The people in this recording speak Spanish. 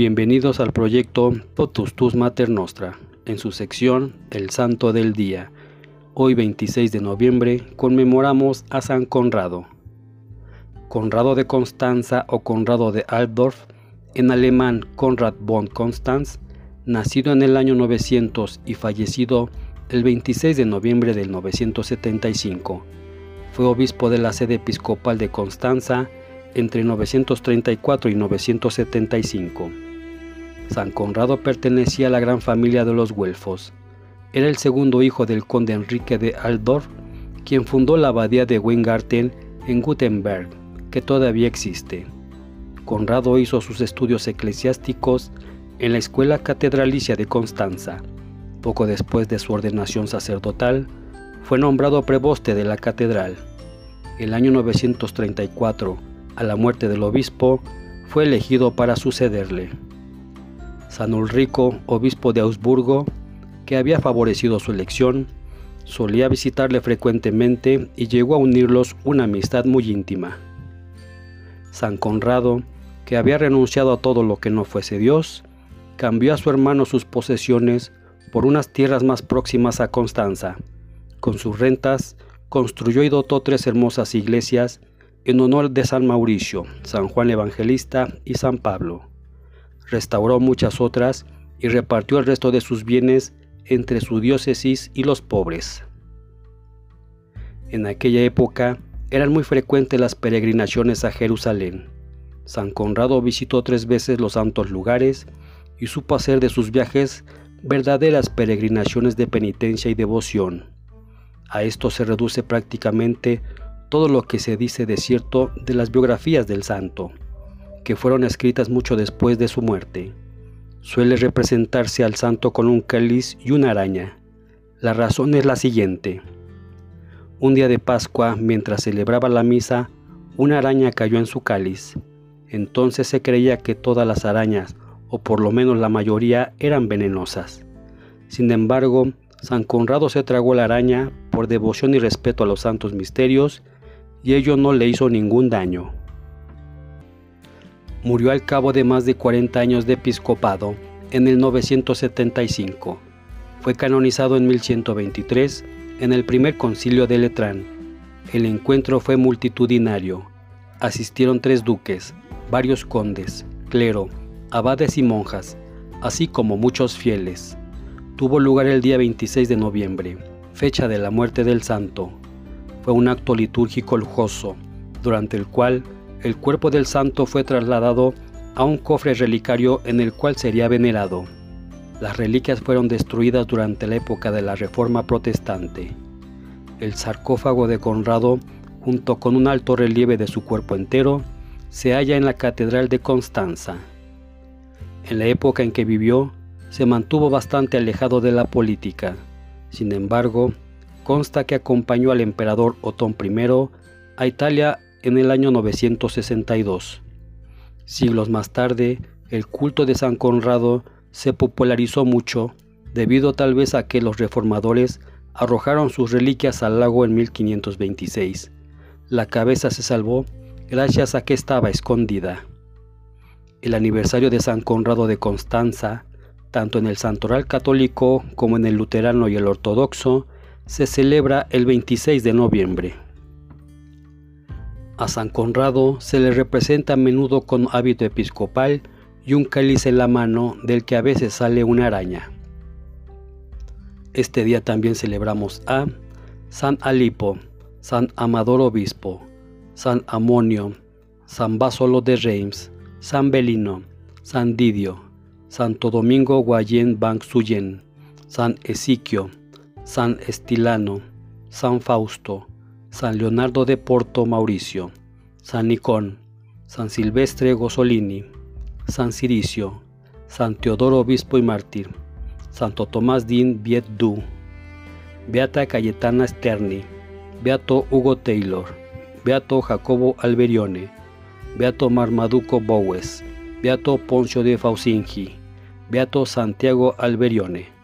Bienvenidos al proyecto Potustus Mater Nostra, en su sección El Santo del Día. Hoy 26 de noviembre conmemoramos a San Conrado. Conrado de Constanza o Conrado de Altdorf, en alemán Konrad von Constanz, nacido en el año 900 y fallecido el 26 de noviembre del 975. Fue obispo de la sede episcopal de Constanza entre 934 y 975. San Conrado pertenecía a la gran familia de los Güelfos. Era el segundo hijo del conde Enrique de Altdorf, quien fundó la abadía de Weingarten en Gutenberg, que todavía existe. Conrado hizo sus estudios eclesiásticos en la Escuela Catedralicia de Constanza. Poco después de su ordenación sacerdotal, fue nombrado preboste de la catedral. El año 934, a la muerte del obispo, fue elegido para sucederle. San Ulrico, obispo de Augsburgo, que había favorecido su elección, solía visitarle frecuentemente y llegó a unirlos una amistad muy íntima. San Conrado, que había renunciado a todo lo que no fuese Dios, cambió a su hermano sus posesiones por unas tierras más próximas a Constanza. Con sus rentas, construyó y dotó tres hermosas iglesias en honor de San Mauricio, San Juan Evangelista y San Pablo. Restauró muchas otras y repartió el resto de sus bienes entre su diócesis y los pobres. En aquella época eran muy frecuentes las peregrinaciones a Jerusalén. San Conrado visitó tres veces los santos lugares y supo hacer de sus viajes verdaderas peregrinaciones de penitencia y devoción. A esto se reduce prácticamente todo lo que se dice de cierto de las biografías del santo, fueron escritas mucho después de su muerte. Suele representarse al santo con un cáliz y una araña. La razón es la siguiente. Un día de Pascua, mientras celebraba la misa, una araña cayó en su cáliz. Entonces se creía que todas las arañas, o por lo menos la mayoría, eran venenosas. Sin embargo, San Conrado se tragó la araña por devoción y respeto a los santos misterios y ello no le hizo ningún daño. Murió al cabo de más de 40 años de episcopado en el 975. Fue canonizado en 1123 en el primer concilio de Letrán. El encuentro fue multitudinario. Asistieron tres duques, varios condes, clero, abades y monjas, así como muchos fieles. Tuvo lugar el día 26 de noviembre, fecha de la muerte del santo fue un acto litúrgico lujoso, durante el cual el cuerpo del santo fue trasladado a un cofre relicario en el cual sería venerado. Las reliquias fueron destruidas durante la época de la Reforma Protestante. El sarcófago de Conrado, junto con un alto relieve de su cuerpo entero, se halla en la Catedral de Constanza. En la época en que vivió, se mantuvo bastante alejado de la política. Sin embargo, consta que acompañó al emperador Otón I a Italia en el año 962. Siglos más tarde, el culto de San Conrado se popularizó mucho debido tal vez a que los reformadores arrojaron sus reliquias al lago en 1526. La cabeza se salvó gracias a que estaba escondida. El aniversario de San Conrado de Constanza, tanto en el santoral católico como en el luterano y el ortodoxo, se celebra el 26 de noviembre. A San Conrado se le representa a menudo con hábito episcopal y un cáliz en la mano del que a veces sale una araña. Este día también celebramos a San Alipo, San Amador Obispo, San Amonio, San Básolo de Reims, San Belino, San Didio, Santo Domingo Guayén Suyen, San Esiquio, San Estilano, San Fausto, San Leonardo de Porto Mauricio, San Nicón, San Silvestre Gosolini, San Ciricio, San Teodoro Obispo y Mártir, Santo Tomás Din Viet Du, Beata Cayetana Sterni, Beato Hugo Taylor, Beato Jacobo Alberione, Beato Marmaduco Bowes, Beato Poncio de Faucingi, Beato Santiago Alberione.